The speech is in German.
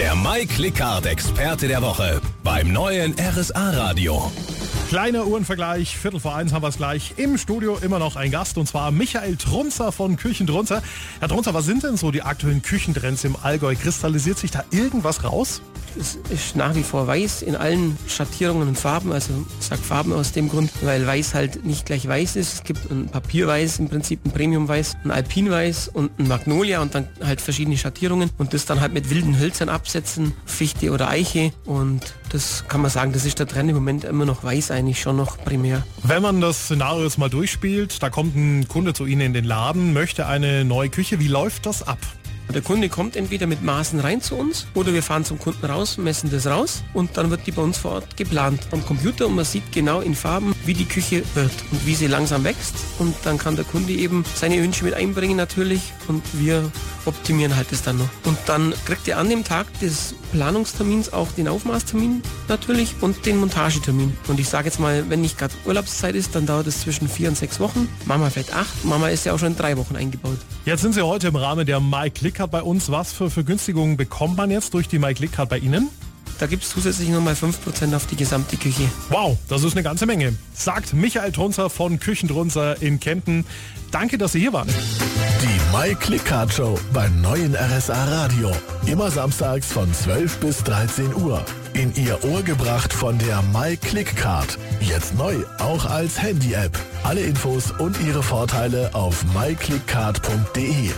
Der Mike Lickhardt Experte der Woche beim neuen RSA Radio. Kleiner Uhrenvergleich, Viertel vor eins haben wir es gleich. Im Studio immer noch ein Gast und zwar Michael Trunzer von Küchendrunzer. Herr Trunzer, was sind denn so die aktuellen Küchentrends im Allgäu? Kristallisiert sich da irgendwas raus? Es ist nach wie vor weiß in allen Schattierungen und Farben. Also ich sage Farben aus dem Grund, weil weiß halt nicht gleich weiß ist. Es gibt ein Papierweiß, im Prinzip ein Premiumweiß, ein Alpinweiß und ein Magnolia und dann halt verschiedene Schattierungen und das dann halt mit wilden Hölzern absetzen, Fichte oder Eiche und das kann man sagen, das ist der Trend im Moment immer noch weiß eigentlich schon noch primär. Wenn man das Szenario jetzt mal durchspielt, da kommt ein Kunde zu Ihnen in den Laden, möchte eine neue Küche, wie läuft das ab? Der Kunde kommt entweder mit Maßen rein zu uns oder wir fahren zum Kunden raus, messen das raus und dann wird die bei uns vor Ort geplant am Computer und man sieht genau in Farben, wie die Küche wird und wie sie langsam wächst und dann kann der Kunde eben seine Wünsche mit einbringen natürlich und wir optimieren halt das dann noch. Und dann kriegt er an dem Tag des Planungstermins auch den Aufmaßtermin natürlich und den Montagetermin. Und ich sage jetzt mal, wenn nicht gerade Urlaubszeit ist, dann dauert es zwischen vier und sechs Wochen. Mama vielleicht acht. Mama ist ja auch schon in drei Wochen eingebaut. Jetzt sind Sie heute im Rahmen der Mike Lickhardt bei uns. Was für Vergünstigungen bekommt man jetzt durch die Mike Lickhardt bei Ihnen? Da gibt es zusätzlich nochmal 5% auf die gesamte Küche. Wow, das ist eine ganze Menge. Sagt Michael Trunzer von Küchendrunzer in Kempten. Danke, dass Sie hier waren. Die Mike Lickhardt Show beim neuen RSA Radio. Immer samstags von 12 bis 13 Uhr. In Ihr Ohr gebracht von der Mike Click Card. Jetzt neu, auch als Handy-App. Alle Infos und ihre Vorteile auf myclickcard.de.